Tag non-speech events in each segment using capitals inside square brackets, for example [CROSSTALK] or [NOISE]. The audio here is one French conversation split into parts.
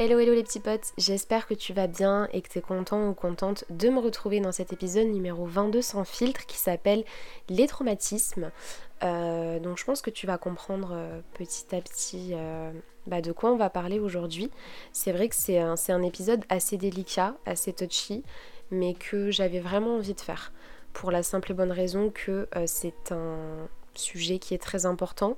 Hello hello les petits potes, j'espère que tu vas bien et que tu es content ou contente de me retrouver dans cet épisode numéro 22 sans filtre qui s'appelle Les traumatismes. Euh, donc je pense que tu vas comprendre euh, petit à petit euh, bah, de quoi on va parler aujourd'hui. C'est vrai que c'est un, un, épisode assez délicat, assez touchy, mais que j'avais vraiment envie de faire. Pour la simple et bonne raison que c'est un sujet qui est très important.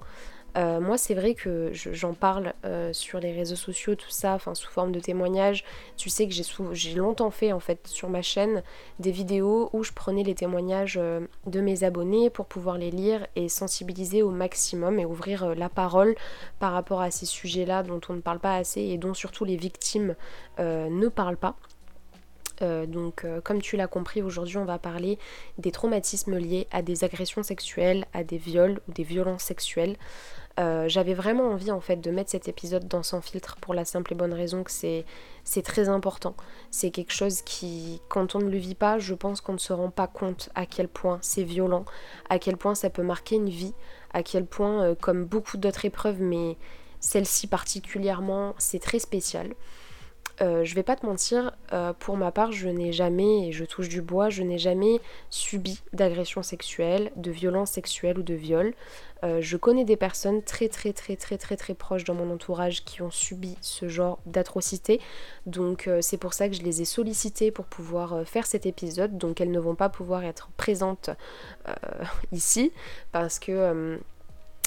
Euh, moi, c'est vrai que j'en parle euh, sur les réseaux sociaux, tout ça, enfin sous forme de témoignages. Tu sais que j'ai longtemps fait en fait sur ma chaîne des vidéos où je prenais les témoignages euh, de mes abonnés pour pouvoir les lire et sensibiliser au maximum et ouvrir la parole par rapport à ces sujets-là dont on ne parle pas assez et dont surtout les victimes ne parlent pas. Donc comme tu l'as compris, aujourd'hui on va parler des traumatismes liés à des agressions sexuelles, à des viols ou des violences sexuelles. Euh, j'avais vraiment envie en fait de mettre cet épisode dans Sans filtre pour la simple et bonne raison que c'est, très important. C'est quelque chose qui, quand on ne le vit pas, je pense qu'on ne se rend pas compte à quel point c'est violent, à quel point ça peut marquer une vie, à quel point, euh, comme beaucoup d'autres épreuves, mais celle-ci particulièrement, c'est très spécial. Euh, je vais pas te mentir, euh, pour ma part, je n'ai jamais, et je touche du bois, je n'ai jamais subi d'agression sexuelle, de violence sexuelle ou de viol. Euh, je connais des personnes très très très très très très proches dans mon entourage qui ont subi ce genre d'atrocité. Donc c'est pour ça que je les ai sollicitées pour pouvoir faire cet épisode. Donc elles ne vont pas pouvoir être présentes [LAUGHS] ici parce que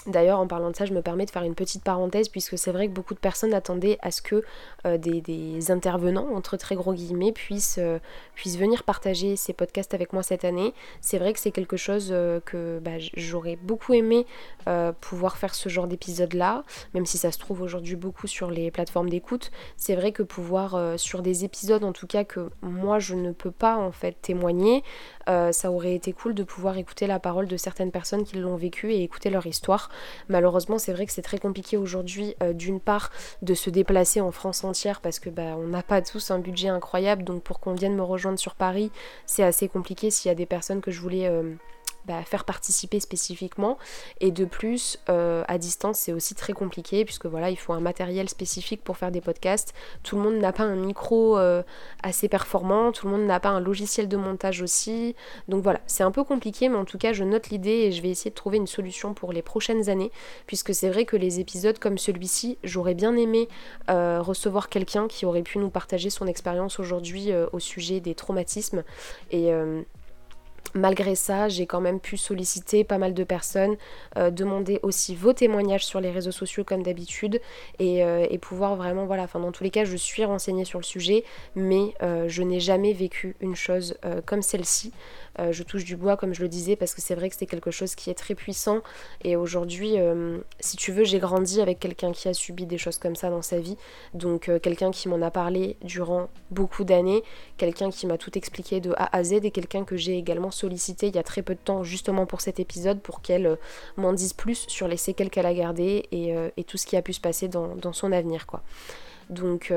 D'ailleurs, en parlant de ça, je me permets de faire une petite parenthèse puisque c'est vrai que beaucoup de personnes attendaient à ce que euh, des, intervenants, entre très gros guillemets, puissent, euh, puissent, venir partager ces podcasts avec moi cette année. C'est vrai que c'est quelque chose euh, que bah, j'aurais beaucoup aimé pouvoir faire ce genre d'épisode-là, même si ça se trouve aujourd'hui beaucoup sur les plateformes d'écoute. C'est vrai que pouvoir, sur des épisodes en tout cas que moi je ne peux pas en fait témoigner, ça aurait été cool de pouvoir écouter la parole de certaines personnes qui l'ont vécu et écouter leur histoire. Malheureusement, c'est vrai que c'est très compliqué aujourd'hui, euh, d'une part, de se déplacer en France entière parce que bah, on n'a pas tous un budget incroyable. Donc pour qu'on vienne me rejoindre sur Paris, c'est assez compliqué s'il y a des personnes que je voulais euh, bah, faire participer spécifiquement. Et de plus, euh, à distance, c'est aussi très compliqué puisque voilà, il faut un matériel spécifique pour faire des podcasts. Tout le monde n'a pas un micro euh, assez performant, tout le monde n'a pas un logiciel de montage aussi. Donc voilà, c'est un peu compliqué, mais en tout cas, je note l'idée et je vais essayer de trouver une solution pour les prochaines années puisque c'est vrai que les épisodes comme celui-ci, j'aurais bien aimé euh, recevoir quelqu'un qui aurait pu nous partager son expérience aujourd'hui au sujet des traumatismes et Malgré ça, j'ai quand même pu solliciter pas mal de personnes, euh, demander aussi vos témoignages sur les réseaux sociaux comme d'habitude et, euh, pouvoir vraiment, voilà, enfin dans tous les cas, je suis renseignée sur le sujet, mais euh, je n'ai jamais vécu une chose comme celle-ci. Euh, je touche du bois comme je le disais parce que c'est vrai que c'est quelque chose qui est très puissant. Et aujourd'hui euh, si tu veux j'ai grandi avec quelqu'un qui a subi des choses comme ça dans sa vie. Donc euh, quelqu'un qui m'en a parlé durant beaucoup d'années quelqu'un qui m'a tout expliqué de A à Z et quelqu'un que j'ai également sollicité il y a très peu de temps justement pour cet épisode pour qu'elle m'en dise plus sur les séquelles qu'elle a gardées et, tout ce qui a pu se passer dans, son avenir quoi. Donc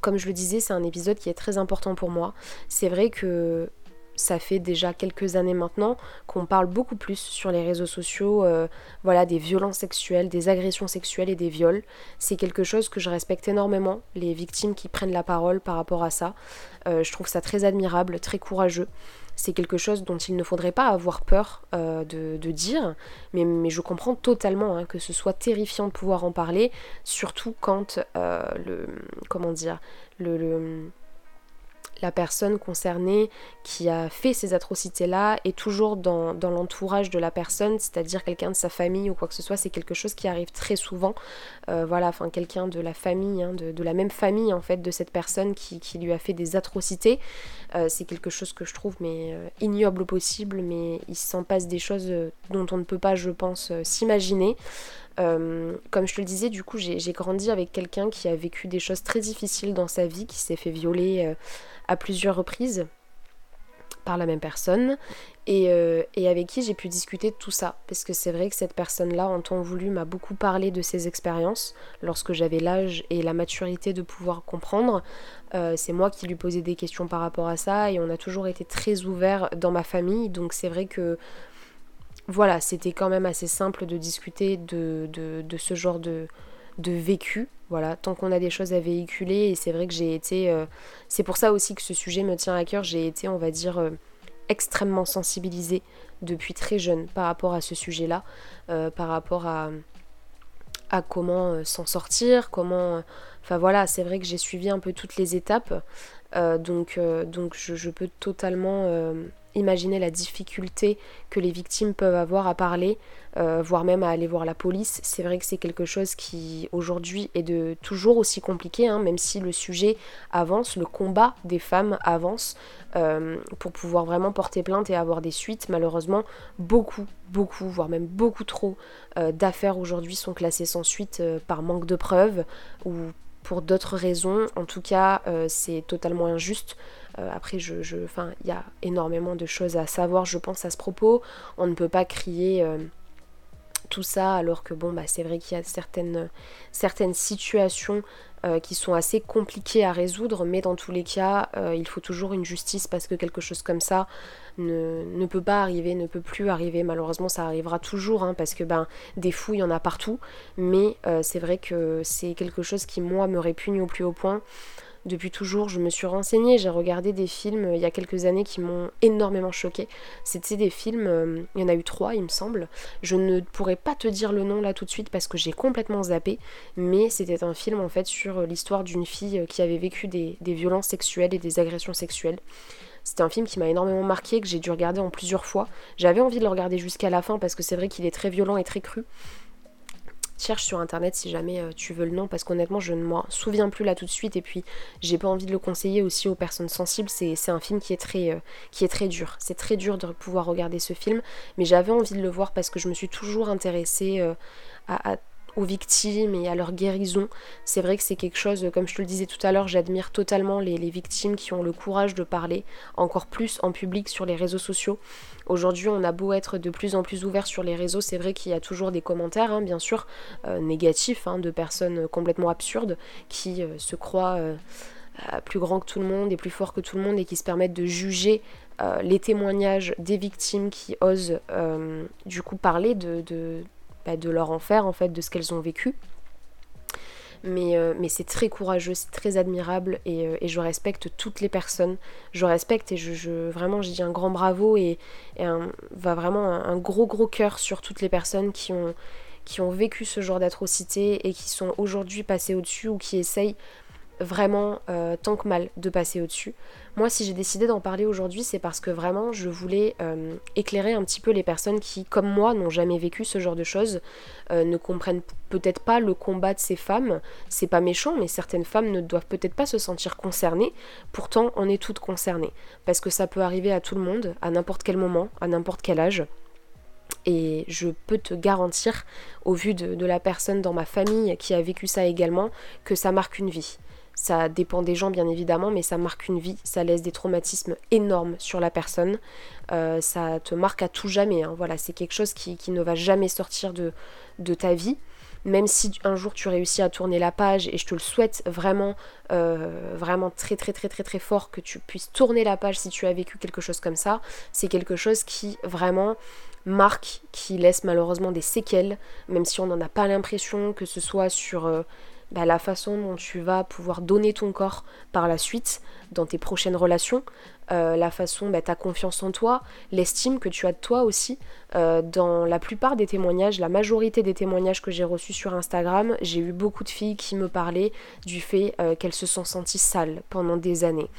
comme je le disais, c'est un épisode qui est très important pour moi. C'est vrai que ça fait déjà quelques années maintenant qu'on parle beaucoup plus sur les réseaux sociaux euh, voilà, des violences sexuelles, des agressions sexuelles et des viols. C'est quelque chose que je respecte énormément, les victimes qui prennent la parole par rapport à ça. Euh, je trouve ça très admirable, très courageux. C'est quelque chose dont il ne faudrait pas avoir peur euh, de, dire, mais, je comprends totalement hein, que ce soit terrifiant de pouvoir en parler, surtout quand le. Comment dire le la personne concernée qui a fait ces atrocités-là est toujours dans, l'entourage de la personne, c'est-à-dire quelqu'un de sa famille ou quoi que ce soit, c'est quelque chose qui arrive très souvent. Euh, voilà, enfin quelqu'un de la famille, hein, de, la même famille en fait de cette personne qui, lui a fait des atrocités. Euh, c'est quelque chose que je trouve mais euh, ignoble possible, mais il s'en passe des choses dont on ne peut pas, je pense, s'imaginer. comme je te le disais, du coup, j'ai grandi avec quelqu'un qui a vécu des choses très difficiles dans sa vie, qui s'est fait violer à plusieurs reprises par la même personne. Euh, et, avec qui j'ai pu discuter de tout ça. Parce que c'est vrai que cette personne-là en temps voulu m'a beaucoup parlé de ses expériences. Lorsque j'avais l'âge et la maturité de pouvoir comprendre euh, c'est moi qui lui posais des questions par rapport à ça. Et on a toujours été très ouverts dans ma famille. Donc c'est vrai que voilà c'était quand même assez simple de discuter de, de ce genre de, de vécu. Voilà, tant qu'on a des choses à véhiculer, et c'est vrai que j'ai été. Euh, c'est pour ça aussi que ce sujet me tient à cœur. J'ai été, on va dire, euh, extrêmement sensibilisée depuis très jeune par rapport à ce sujet-là, euh, par rapport à, comment s'en sortir, comment. Enfin voilà, c'est vrai que j'ai suivi un peu toutes les étapes, donc, donc je, peux totalement imaginer la difficulté que les victimes peuvent avoir à parler, euh, voire même à aller voir la police. C'est vrai que c'est quelque chose qui aujourd'hui est de toujours aussi compliqué, hein, même si le sujet avance, le combat des femmes avance euh, pour pouvoir vraiment porter plainte et avoir des suites. Malheureusement, beaucoup, beaucoup, voire même beaucoup trop euh, d'affaires aujourd'hui sont classées sans suite par manque de preuves ou pour d'autres raisons. En tout cas, c'est totalement injuste. Euh, après, je, je, il y a énormément de choses à savoir, je pense, à ce propos. On ne peut pas crier euh, tout ça alors que bon bah c'est vrai qu'il y a certaines, certaines situations euh, qui sont assez compliquées à résoudre mais dans tous les cas il faut toujours une justice parce que quelque chose comme ça ne, peut pas arriver, ne peut plus arriver malheureusement ça arrivera toujours hein, parce que ben des fous il y en a partout mais c'est vrai que c'est quelque chose qui moi me répugne au plus haut point depuis toujours, je me suis renseignée, j'ai regardé des films euh, il y a quelques années qui m'ont énormément choqué. C'était des films, euh, il y en a eu trois il me semble. Je ne pourrais pas te dire le nom là tout de suite parce que j'ai complètement zappé, mais c'était un film en fait sur euh, l'histoire d'une fille qui avait vécu des violences sexuelles et des agressions sexuelles. C'était un film qui m'a énormément marqué, que j'ai dû regarder en plusieurs fois. J'avais envie de le regarder jusqu'à la fin parce que c'est vrai qu'il est très violent et très cru. Cherche sur internet si jamais euh, tu veux le nom parce qu'honnêtement je ne m'en souviens plus là tout de suite et puis j'ai pas envie de le conseiller aussi aux personnes sensibles. C'est un film qui est, très, euh, qui est très dur. C'est très dur de pouvoir regarder ce film mais j'avais envie de le voir parce que je me suis toujours intéressée euh, à aux victimes et à leur guérison. C'est vrai que c'est quelque chose, comme je te le disais tout à l'heure, j'admire totalement les, victimes qui ont le courage de parler encore plus en public sur les réseaux sociaux. Aujourd'hui, on a beau être de plus en plus ouvert sur les réseaux, c'est vrai qu'il y a toujours des commentaires, hein, bien sûr, euh, négatifs, hein, de personnes complètement absurdes qui euh, se croient euh, plus grands que tout le monde et plus forts que tout le monde et qui se permettent de juger les témoignages des victimes qui osent du coup parler de, de leur enfer, en fait, de ce qu'elles ont vécu. Mais, euh, mais c'est très courageux, c'est très admirable et, euh, je respecte toutes les personnes. Je respecte et je, vraiment je dis un grand bravo et, un, va vraiment un, gros gros cœur sur toutes les personnes qui ont, qui ont vécu ce genre d'atrocité et qui sont aujourd'hui passées au-dessus ou qui essayent vraiment euh, tant que mal de passer au-dessus. Moi, si j'ai décidé d'en parler aujourd'hui, c'est parce que vraiment, je voulais euh, éclairer un petit peu les personnes qui, comme moi, n'ont jamais vécu ce genre de choses, euh, ne comprennent peut-être pas le combat de ces femmes. C'est pas méchant, mais certaines femmes ne doivent peut-être pas se sentir concernées. Pourtant, on est toutes concernées. Parce que ça peut arriver à tout le monde, à n'importe quel moment, à n'importe quel âge. Et je peux te garantir, au vu de, la personne dans ma famille qui a vécu ça également, que ça marque une vie. Ça dépend des gens bien évidemment, mais ça marque une vie, ça laisse des traumatismes énormes sur la personne. Euh, ça te marque à tout jamais. Hein. Voilà, c'est quelque chose qui, ne va jamais sortir de, ta vie même si un jour tu réussis à tourner la page et je te le souhaite vraiment euh, vraiment très très très très très fort que tu puisses tourner la page si tu as vécu quelque chose comme ça c'est quelque chose qui vraiment marque qui laisse malheureusement des séquelles même si on n'en a pas l'impression que ce soit sur euh, bah, la façon dont tu vas pouvoir donner ton corps par la suite dans tes prochaines relations, euh, la façon, bah, ta confiance en toi, l'estime que tu as de toi aussi. Euh, dans la plupart des témoignages, la majorité des témoignages que j'ai reçus sur Instagram, j'ai eu beaucoup de filles qui me parlaient du fait euh, qu'elles se sont senties sales pendant des années.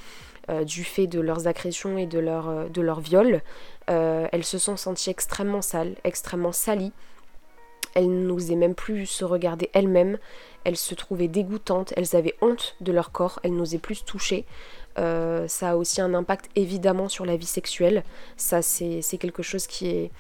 du fait de leurs agressions et de leur, de viol, elles se sont senties extrêmement sales, extrêmement salies, elles n'osaient même plus se regarder elles-mêmes, elles se trouvaient dégoûtantes, elles avaient honte de leur corps, elles n'osaient plus se toucher. Euh, ça a aussi un impact évidemment sur la vie sexuelle. Ça, c'est quelque chose qui est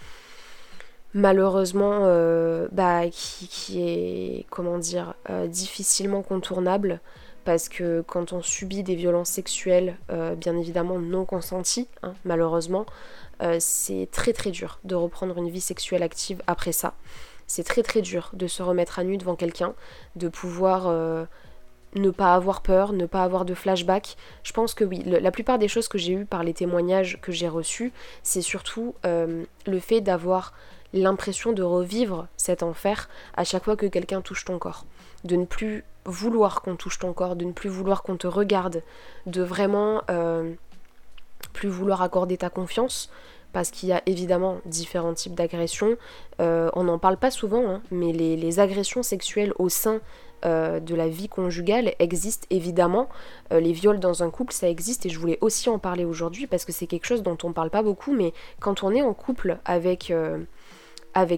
malheureusement euh, bah, qui, est comment dire euh, difficilement contournable parce que quand on subit des violences sexuelles bien évidemment non consenties hein, malheureusement c'est très très dur de reprendre une vie sexuelle active après ça c'est très très dur de se remettre à nu devant quelqu'un, de pouvoir euh, ne pas avoir peur, ne pas avoir de flashback. Je pense que oui, la plupart des choses que j'ai eues par les témoignages que j'ai reçus, c'est surtout euh, le fait d'avoir l'impression de revivre cet enfer à chaque fois que quelqu'un touche ton corps. de ne plus vouloir qu'on touche ton corps, de ne plus vouloir qu'on te regarde, de vraiment euh, plus vouloir accorder ta confiance, parce qu'il y a évidemment différents types d'agressions. Euh, on n'en parle pas souvent, hein, mais les, agressions sexuelles au sein euh, de la vie conjugale existent évidemment. les viols dans un couple, ça existe et je voulais aussi en parler aujourd'hui parce que c'est quelque chose dont on ne parle pas beaucoup, mais quand on est en couple avec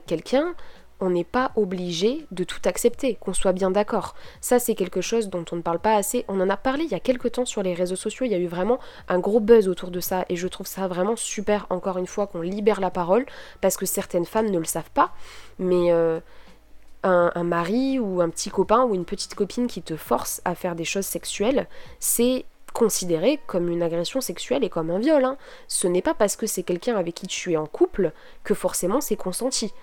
quelqu'un, on n'est pas obligé de tout accepter, qu'on soit bien d'accord. Ça, c'est quelque chose dont on ne parle pas assez. On en a parlé il y a quelques temps sur les réseaux sociaux, il y a eu vraiment un gros buzz autour de ça, et je trouve ça vraiment super, encore une fois, qu'on libère la parole, parce que certaines femmes ne le savent pas, mais euh, un, mari ou un petit copain ou une petite copine qui te force à faire des choses sexuelles, c'est considéré comme une agression sexuelle et comme un viol. Hein. Ce n'est pas parce que c'est quelqu'un avec qui tu es en couple que forcément c'est consenti.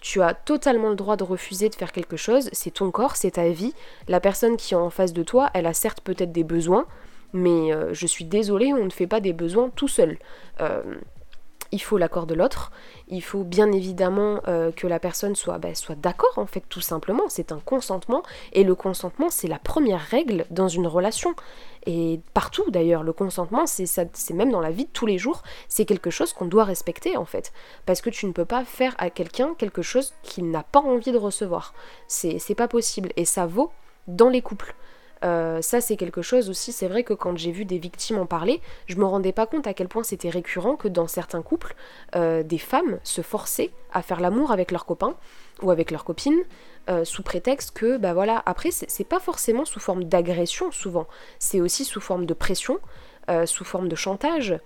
Tu as totalement le droit de refuser de faire quelque chose, c'est ton corps, c'est ta vie. La personne qui est en face de toi, elle a certes peut-être des besoins, mais euh, je suis désolée, on ne fait pas des besoins tout seul. Euh, il faut l'accord de l'autre, il faut bien évidemment euh, que la personne soit, bah, soit d'accord en fait tout simplement, c'est un consentement. Et le consentement c'est la première règle dans une relation. Et partout d'ailleurs le consentement c'est c'est même dans la vie de tous les jours, c'est quelque chose qu'on doit respecter en fait. Parce que tu ne peux pas faire à quelqu'un quelque chose qu'il n'a pas envie de recevoir, c'est pas possible. Et ça vaut dans les couples. Euh, ça, c'est quelque chose aussi. C'est vrai que quand j'ai vu des victimes en parler, je me rendais pas compte à quel point c'était récurrent que dans certains couples, euh, des femmes se forçaient à faire l'amour avec leurs copains ou avec leurs copines euh, sous prétexte que, bah voilà, après, c'est pas forcément sous forme d'agression souvent, c'est aussi sous forme de pression, sous forme de chantage.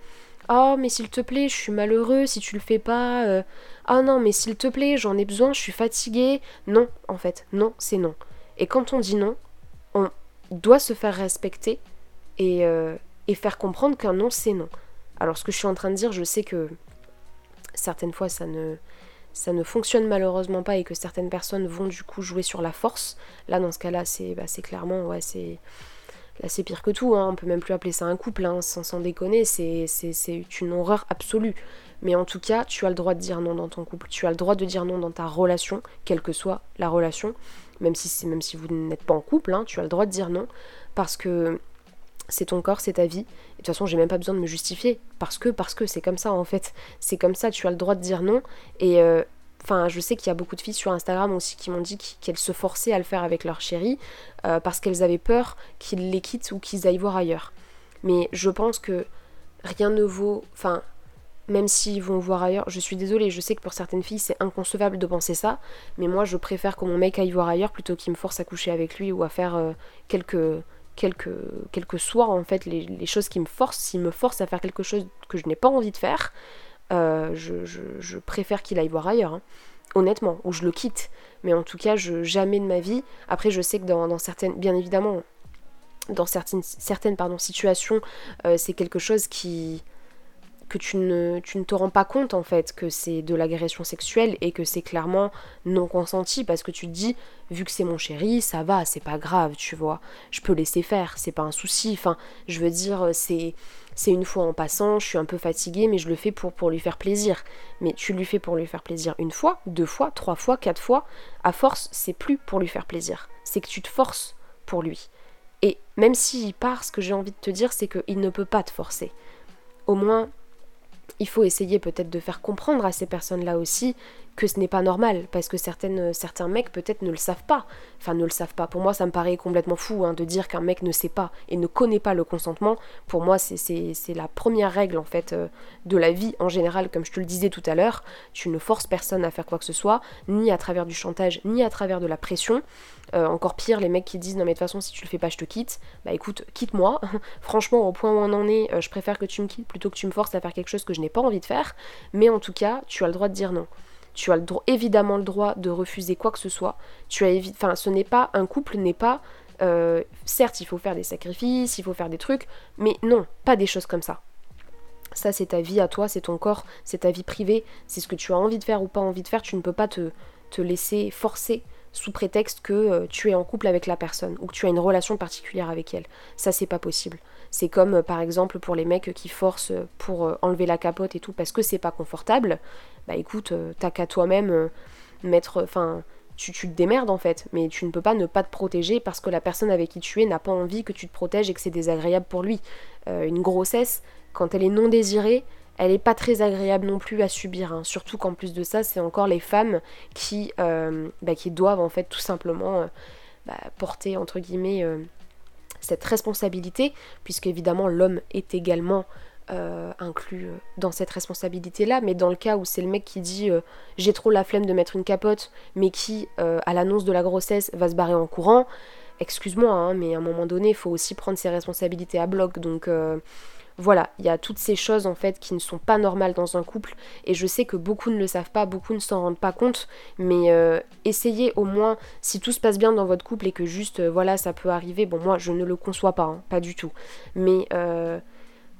Oh, mais s'il te plaît, je suis malheureux si tu le fais pas. Ah non, mais s'il te plaît, j'en ai besoin, je suis fatiguée. Non, en fait, non, c'est non. Et quand on dit non, on, doit se faire respecter euh, et, faire comprendre qu'un non, c'est non. Alors ce que je suis en train de dire, je sais que certaines fois ça ne, ça ne fonctionne malheureusement pas et que certaines personnes vont du coup jouer sur la force. Là, dans ce cas-là, c'est bah, clairement, ouais, c'est... Là, c'est pire que tout, hein. on peut même plus appeler ça un couple, hein, sans, sans déconner, c'est une horreur absolue. Mais en tout cas, tu as le droit de dire non dans ton couple, tu as le droit de dire non dans ta relation, quelle que soit la relation même si, même si vous n'êtes pas en couple, hein, tu as le droit de dire non, parce que c'est ton corps, c'est ta vie. Et de toute façon, j'ai même pas besoin de me justifier, parce que parce que c'est comme ça en fait. C'est comme ça, tu as le droit de dire non. Et euh, enfin, je sais qu'il y a beaucoup de filles sur Instagram aussi qui m'ont dit qu'elles se forçaient à le faire avec leur chéri euh, parce qu'elles avaient peur qu'ils les quittent ou qu'ils aillent voir ailleurs. Mais je pense que rien ne vaut. Enfin, même s'ils vont voir ailleurs. Je suis désolée, je sais que pour certaines filles c'est inconcevable de penser ça, mais moi je préfère que mon mec aille voir ailleurs plutôt qu'il me force à coucher avec lui ou à faire euh, quelques, quelques, quelques soirs en fait, les, choses qui me forcent. S'il me force à faire quelque chose que je n'ai pas envie de faire, euh, je, préfère qu'il aille voir ailleurs. Hein. Honnêtement, ou je le quitte. Mais en tout cas, je, jamais de ma vie. Après, je sais que dans, certaines, bien évidemment, dans certaines, certaines situations, euh, c'est quelque chose qui, que tu ne, tu ne te rends pas compte en fait que c'est de l'agression sexuelle et que c'est clairement non consenti parce que tu te dis vu que c'est mon chéri ça va c'est pas grave tu vois. Je peux laisser faire c'est pas un souci. Enfin je veux dire c'est c'est une fois en passant je suis un peu fatiguée mais je le fais pour, pour lui faire plaisir. Mais tu lui fais pour lui faire plaisir une fois deux fois trois fois quatre fois à force c'est plus pour lui faire plaisir. C'est que tu te forces pour lui. Et même s'il part ce que j'ai envie de te dire c'est qu'il ne peut pas te forcer. Au moins il faut essayer peut-être de faire comprendre à ces personnes-là aussi que ce n'est pas normal, parce que certaines, certains mecs peut-être ne le savent pas. Enfin, ne le savent pas. Pour moi, ça me paraît complètement fou hein, de dire qu'un mec ne sait pas et ne connaît pas le consentement. Pour moi, c'est la première règle en fait euh, de la vie en général, comme je te le disais tout à l'heure. Tu ne forces personne à faire quoi que ce soit, ni à travers du chantage, ni à travers de la pression. Euh, encore pire, les mecs qui disent non mais de toute façon si tu le fais pas je te quitte. Bah écoute, quitte-moi. [LAUGHS] Franchement, au point où on en est, euh, je préfère que tu me quittes plutôt que tu me forces à faire quelque chose que je n'ai pas envie de faire. Mais en tout cas, tu as le droit de dire non. Tu as évidemment le droit de refuser quoi que ce soit. Tu as enfin, ce n'est pas un couple n'est pas euh, certes, il faut faire des sacrifices, il faut faire des trucs, mais non, pas des choses comme ça. Ça, c'est ta vie à toi, c'est ton corps, c'est ta vie privée, c'est ce que tu as envie de faire ou pas envie de faire. Tu ne peux pas te, te laisser forcer sous prétexte que euh, tu es en couple avec la personne ou que tu as une relation particulière avec elle. Ça, c'est pas possible. C'est comme euh, par exemple pour les mecs qui forcent pour enlever la capote et tout parce que c'est pas confortable. Bah écoute, t'as qu'à toi-même mettre. Enfin, tu, te démerdes en fait, mais tu ne peux pas ne pas te protéger parce que la personne avec qui tu es n'a pas envie que tu te protèges et que c'est désagréable pour lui. Euh, une grossesse, quand elle est non désirée, elle n'est pas très agréable non plus à subir. Hein. Surtout qu'en plus de ça, c'est encore les femmes qui, euh, bah, qui doivent en fait tout simplement euh, bah, porter entre guillemets cette responsabilité, puisque évidemment l'homme est également euh, inclus euh, dans cette responsabilité-là, mais dans le cas où c'est le mec qui dit euh, j'ai trop la flemme de mettre une capote, mais qui, à l'annonce de la grossesse, va se barrer en courant, excuse-moi, hein, mais à un moment donné, il faut aussi prendre ses responsabilités à bloc. Donc voilà, il y a toutes ces choses en fait qui ne sont pas normales dans un couple, et je sais que beaucoup ne le savent pas, beaucoup ne s'en rendent pas compte, mais essayez au moins, si tout se passe bien dans votre couple et que juste, voilà, ça peut arriver, bon moi je ne le conçois pas, hein, pas du tout, mais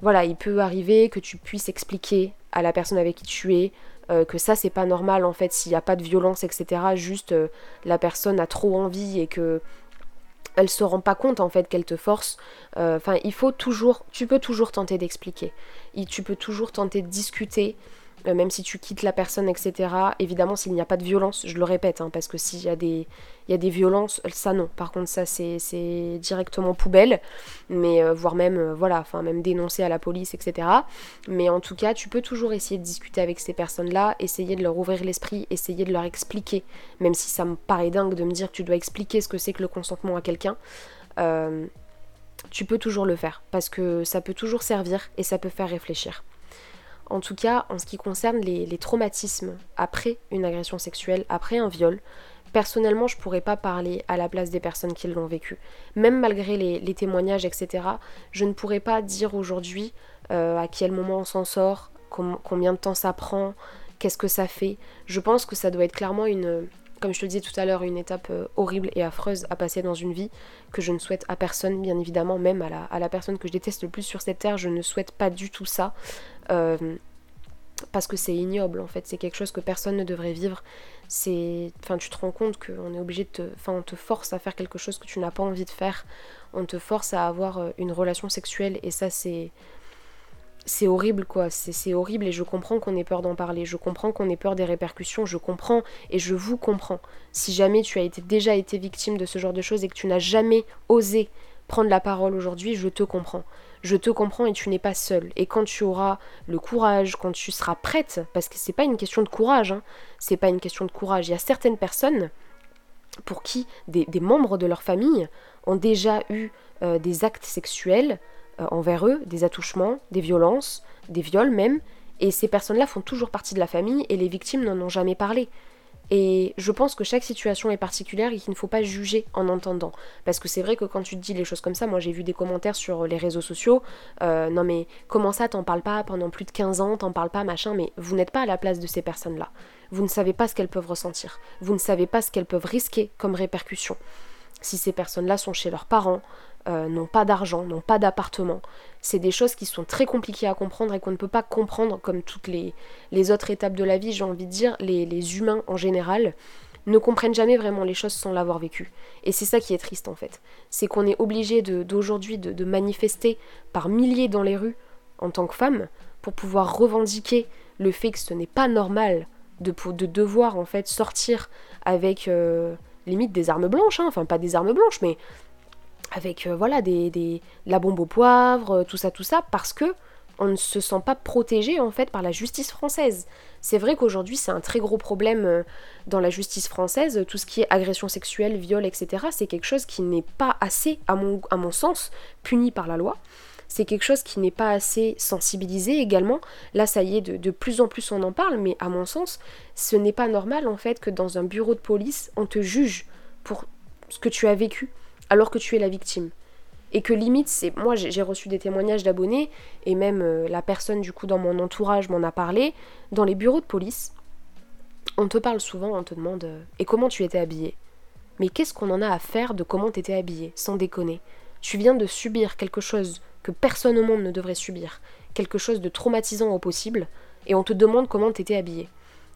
voilà, il peut arriver que tu puisses expliquer à la personne avec qui tu es euh, que ça c'est pas normal en fait s'il n'y a pas de violence etc. Juste euh, la personne a trop envie et que elle se rend pas compte en fait qu'elle te force. Euh, enfin, il faut toujours, tu peux toujours tenter d'expliquer. Tu peux toujours tenter de discuter euh, même si tu quittes la personne, etc. Évidemment, s'il n'y a pas de violence, je le répète, hein, parce que s'il y, a des, y a des violences, ça non. Par contre, ça c'est directement poubelle, mais euh, voire même, euh, voilà, enfin même dénoncer à la police, etc. Mais en tout cas, tu peux toujours essayer de discuter avec ces personnes-là, essayer de leur ouvrir l'esprit, essayer de leur expliquer, même si ça me paraît dingue de me dire que tu dois expliquer ce que c'est que le consentement à quelqu'un. tu peux toujours le faire, parce que ça peut toujours servir et ça peut faire réfléchir. En tout cas, en ce qui concerne les, traumatismes après une agression sexuelle, après un viol, personnellement, je pourrais pas parler à la place des personnes qui l'ont vécu. Même malgré les, témoignages, etc., je ne pourrais pas dire aujourd'hui euh, à quel moment on s'en sort, combien de temps ça prend, qu'est-ce que ça fait. Je pense que ça doit être clairement une, comme je te le disais tout à l'heure, une étape euh, horrible et affreuse à passer dans une vie que je ne souhaite à personne, bien évidemment, même à la, personne que je déteste le plus sur cette terre, je ne souhaite pas du tout ça. Euh, parce que c'est ignoble en fait, c'est quelque chose que personne ne devrait vivre. C'est, enfin, tu te rends compte qu'on est obligé de te, enfin, on te force à faire quelque chose que tu n'as pas envie de faire. On te force à avoir euh, une relation sexuelle et ça c'est, c'est horrible quoi, c'est horrible et je comprends qu'on ait peur d'en parler, je comprends qu'on ait peur des répercussions, je comprends et je vous comprends. Si jamais tu as été, déjà été victime de ce genre de choses et que tu n'as jamais osé prendre la parole aujourd'hui, je te comprends. Je te comprends et tu n'es pas seule. Et quand tu auras le courage, quand tu seras prête, parce que c'est pas une question de courage, hein, c'est pas une question de courage. Il y a certaines personnes pour qui des, membres de leur famille ont déjà eu euh, des actes sexuels envers eux, des attouchements, des violences, des viols même, et ces personnes-là font toujours partie de la famille et les victimes n'en ont jamais parlé. Et je pense que chaque situation est particulière et qu'il ne faut pas juger en entendant. Parce que c'est vrai que quand tu te dis les choses comme ça, moi j'ai vu des commentaires sur les réseaux sociaux, euh, non mais comment ça t'en parles pas pendant plus de 15 ans, t'en parles pas machin, mais vous n'êtes pas à la place de ces personnes-là. Vous ne savez pas ce qu'elles peuvent ressentir. Vous ne savez pas ce qu'elles peuvent risquer comme répercussion. Si ces personnes-là sont chez leurs parents, euh, n'ont pas d'argent, n'ont pas d'appartement. C'est des choses qui sont très compliquées à comprendre et qu'on ne peut pas comprendre comme toutes les, autres étapes de la vie, j'ai envie de dire, les, humains en général ne comprennent jamais vraiment les choses sans l'avoir vécu. Et c'est ça qui est triste en fait. C'est qu'on est obligé d'aujourd'hui de, manifester par milliers dans les rues en tant que femme pour pouvoir revendiquer le fait que ce n'est pas normal de, de, devoir en fait sortir avec euh, limite des armes blanches, hein. enfin pas des armes blanches, mais avec euh, voilà des, la bombe au poivre, euh, tout ça, tout ça, parce que on ne se sent pas protégé en fait par la justice française. C'est vrai qu'aujourd'hui c'est un très gros problème euh, dans la justice française, tout ce qui est agression sexuelle, viol, etc. C'est quelque chose qui n'est pas assez, à mon, à mon sens, puni par la loi. C'est quelque chose qui n'est pas assez sensibilisé également. Là, ça y est, de, de, plus en plus on en parle, mais à mon sens, ce n'est pas normal en fait que dans un bureau de police, on te juge pour ce que tu as vécu alors que tu es la victime. Et que limite, c'est. Moi, j'ai reçu des témoignages d'abonnés, et même euh, la personne, du coup, dans mon entourage m'en a parlé. Dans les bureaux de police, on te parle souvent, on te demande euh, Et comment tu étais habillée? Mais qu'est-ce qu'on en a à faire de comment t'étais habillée? Sans déconner. Tu viens de subir quelque chose que personne au monde ne devrait subir, quelque chose de traumatisant au possible, et on te demande comment t'étais habillée.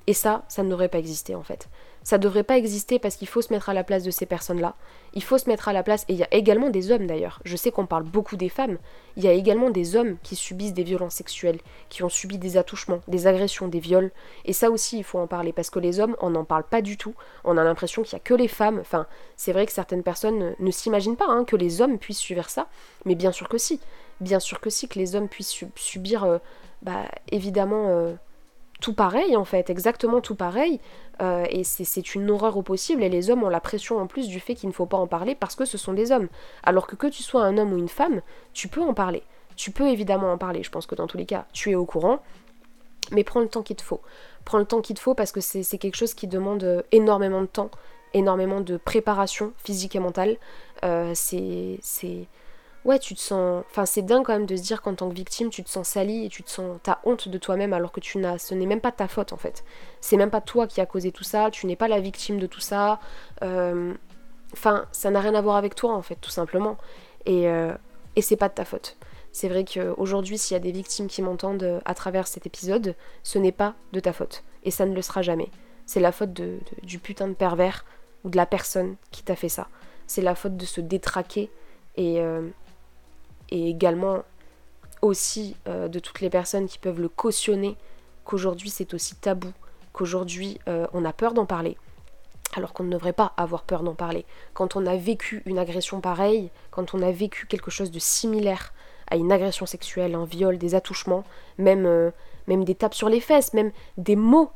Et ça, ça ne devrait pas exister en fait. Ça devrait pas exister parce qu'il faut se mettre à la place de ces personnes-là. Il faut se mettre à la place, et il y a également des hommes d'ailleurs. Je sais qu'on parle beaucoup des femmes. Il y a également des hommes qui subissent des violences sexuelles, qui ont subi des attouchements, des agressions, des viols. Et ça aussi, il faut en parler parce que les hommes, on n'en parle pas du tout. On a l'impression qu'il y a que les femmes. Enfin, c'est vrai que certaines personnes ne s'imaginent pas hein, que les hommes puissent subir ça, mais bien sûr que si. Bien sûr que si, que les hommes puissent subir, euh, bah, évidemment. Euh, tout pareil en fait, exactement tout pareil. Euh, et c'est une horreur au possible. Et les hommes ont la pression en plus du fait qu'il ne faut pas en parler parce que ce sont des hommes. Alors que que tu sois un homme ou une femme, tu peux en parler. Tu peux évidemment en parler. Je pense que dans tous les cas, tu es au courant. Mais prends le temps qu'il te faut. Prends le temps qu'il te faut parce que c'est quelque chose qui demande euh, énormément de temps, énormément de préparation physique et mentale. Euh, c'est ouais, tu te sens. Enfin, c'est dingue quand même de se dire qu'en tant que victime, tu te sens sali et tu te sens. T'as honte de toi-même alors que tu n'as. Ce n'est même pas ta faute en fait. C'est même pas toi qui a causé tout ça, tu n'es pas la victime de tout ça. Euh, enfin, ça n'a rien à voir avec toi en fait, tout simplement. Et, euh, et c'est pas de ta faute. C'est vrai qu'aujourd'hui, s'il y a des victimes qui m'entendent euh, à travers cet épisode, ce n'est pas de ta faute. Et ça ne le sera jamais. C'est la faute de, du putain de pervers ou de la personne qui t'a fait ça. C'est la faute de se détraquer et, et également aussi euh, de toutes les personnes qui peuvent le cautionner, qu'aujourd'hui c'est aussi tabou, qu'aujourd'hui euh, on a peur d'en parler, alors qu'on ne devrait pas avoir peur d'en parler. Quand on a vécu une agression pareille, quand on a vécu quelque chose de similaire à une agression sexuelle, un viol, des attouchements, même, euh, des tapes sur les fesses, même des mots,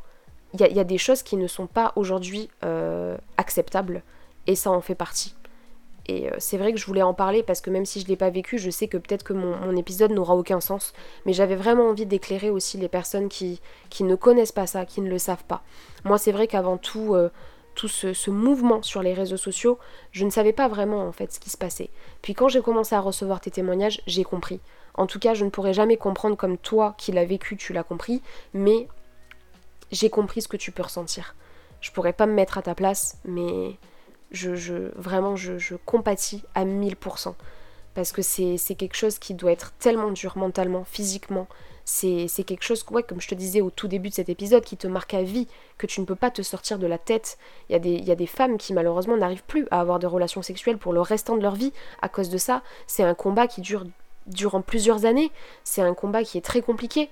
il y, a des choses qui ne sont pas aujourd'hui acceptables, et ça en fait partie. Et euh, c'est vrai que je voulais en parler parce que même si je ne l'ai pas vécu, je sais que peut-être que mon, épisode n'aura aucun sens. Mais j'avais vraiment envie d'éclairer aussi les personnes qui, qui ne connaissent pas ça, qui ne le savent pas. Moi, c'est vrai qu'avant tout, euh, tout ce, mouvement sur les réseaux sociaux, je ne savais pas vraiment en fait ce qui se passait. Puis quand j'ai commencé à recevoir tes témoignages, j'ai compris. En tout cas, je ne pourrais jamais comprendre comme toi qui l'as vécu, tu l'as compris, mais j'ai compris ce que tu peux ressentir. Je pourrais pas me mettre à ta place, mais je, vraiment, je, compatis à 1000%. Parce que c'est quelque chose qui doit être tellement dur mentalement, physiquement. C'est quelque chose, ouais, comme je te disais au tout début de cet épisode, qui te marque à vie, que tu ne peux pas te sortir de la tête. Il y, a des, il y a des femmes qui malheureusement n'arrivent plus à avoir de relations sexuelles pour le restant de leur vie à cause de ça. C'est un combat qui dure durant plusieurs années. C'est un combat qui est très compliqué.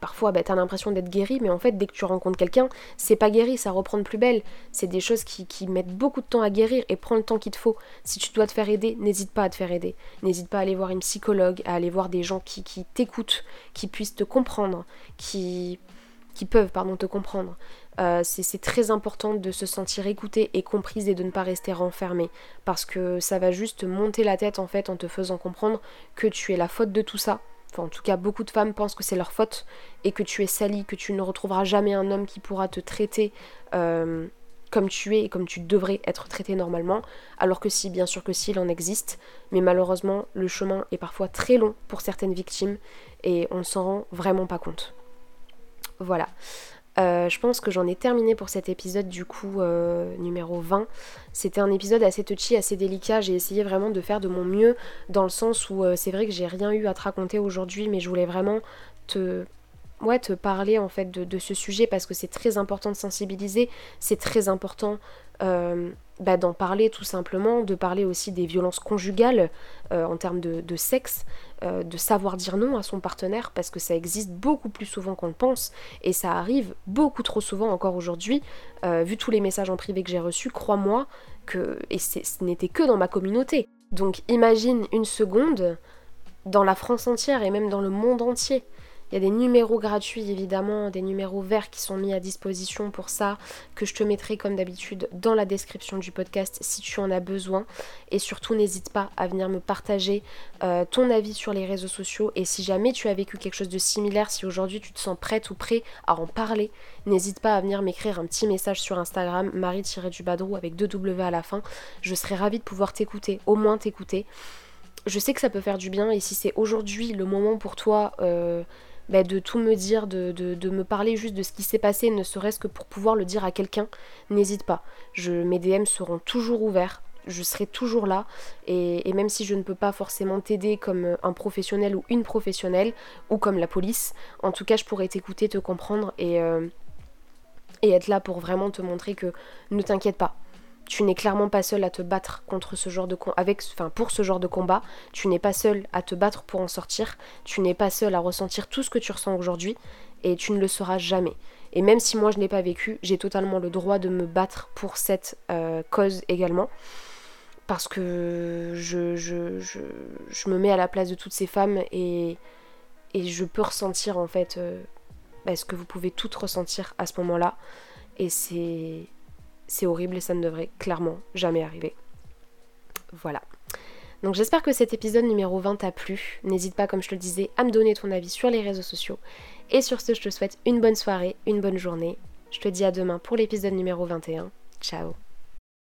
Parfois, bah, t'as l'impression d'être guéri, mais en fait, dès que tu rencontres quelqu'un, c'est pas guéri, ça reprend de plus belle. C'est des choses qui, mettent beaucoup de temps à guérir et prends le temps qu'il te faut. Si tu dois te faire aider, n'hésite pas à te faire aider. N'hésite pas à aller voir une psychologue, à aller voir des gens qui, t'écoutent, qui puissent te comprendre, qui, qui peuvent pardon, te comprendre. Euh, c'est très important de se sentir écoutée et comprise et de ne pas rester renfermée parce que ça va juste monter la tête en fait en te faisant comprendre que tu es la faute de tout ça en tout cas, beaucoup de femmes pensent que c'est leur faute et que tu es sali, que tu ne retrouveras jamais un homme qui pourra te traiter euh, comme tu es et comme tu devrais être traité normalement. Alors que si, bien sûr que si, il en existe. Mais malheureusement, le chemin est parfois très long pour certaines victimes et on ne s'en rend vraiment pas compte. Voilà. Euh, je pense que j'en ai terminé pour cet épisode du coup euh, numéro 20. C'était un épisode assez touchy, assez délicat. J'ai essayé vraiment de faire de mon mieux dans le sens où euh, c'est vrai que j'ai rien eu à te raconter aujourd'hui, mais je voulais vraiment te ouais, te parler en fait de, ce sujet parce que c'est très important de sensibiliser, c'est très important bah, d'en parler tout simplement, de parler aussi des violences conjugales euh, en termes de, sexe, euh, de savoir dire non à son partenaire parce que ça existe beaucoup plus souvent qu'on le pense et ça arrive beaucoup trop souvent encore aujourd'hui. vu tous les messages en privé que j'ai reçus, crois-moi que et ce n'était que dans ma communauté. Donc imagine une seconde dans la France entière et même dans le monde entier. Il y a des numéros gratuits évidemment, des numéros verts qui sont mis à disposition pour ça, que je te mettrai comme d'habitude dans la description du podcast si tu en as besoin. Et surtout n'hésite pas à venir me partager euh, ton avis sur les réseaux sociaux. Et si jamais tu as vécu quelque chose de similaire, si aujourd'hui tu te sens prête ou prêt à en parler, n'hésite pas à venir m'écrire un petit message sur Instagram, marie-du-badrou avec deux W à la fin. Je serai ravie de pouvoir t'écouter, au moins t'écouter. Je sais que ça peut faire du bien et si c'est aujourd'hui le moment pour toi... Euh, bah, de tout me dire, de, me parler juste de ce qui s'est passé, ne serait-ce que pour pouvoir le dire à quelqu'un, n'hésite pas. Mes DM seront toujours ouverts, je serai toujours là, et, même si je ne peux pas forcément t'aider comme un professionnel ou une professionnelle, ou comme la police, en tout cas je pourrais t'écouter, te comprendre, euh, et être là pour vraiment te montrer que ne t'inquiète pas. Tu n'es clairement pas seul à te battre contre ce genre de avec enfin pour ce genre de combat, tu n'es pas seul à te battre pour en sortir, tu n'es pas seul à ressentir tout ce que tu ressens aujourd'hui et tu ne le seras jamais. Et même si moi je n'ai pas vécu, j'ai totalement le droit de me battre pour cette euh, cause également. Parce que je, je, me mets à la place de toutes ces femmes et, et je peux ressentir en fait euh, bah, ce que vous pouvez toutes ressentir à ce moment-là. Et c'est, c'est horrible et ça ne devrait clairement jamais arriver. Voilà. Donc j'espère que cet épisode numéro 20 t'a plu. N'hésite pas, comme je te le disais, à me donner ton avis sur les réseaux sociaux. Et sur ce, je te souhaite une bonne soirée, une bonne journée. Je te dis à demain pour l'épisode numéro 21. Ciao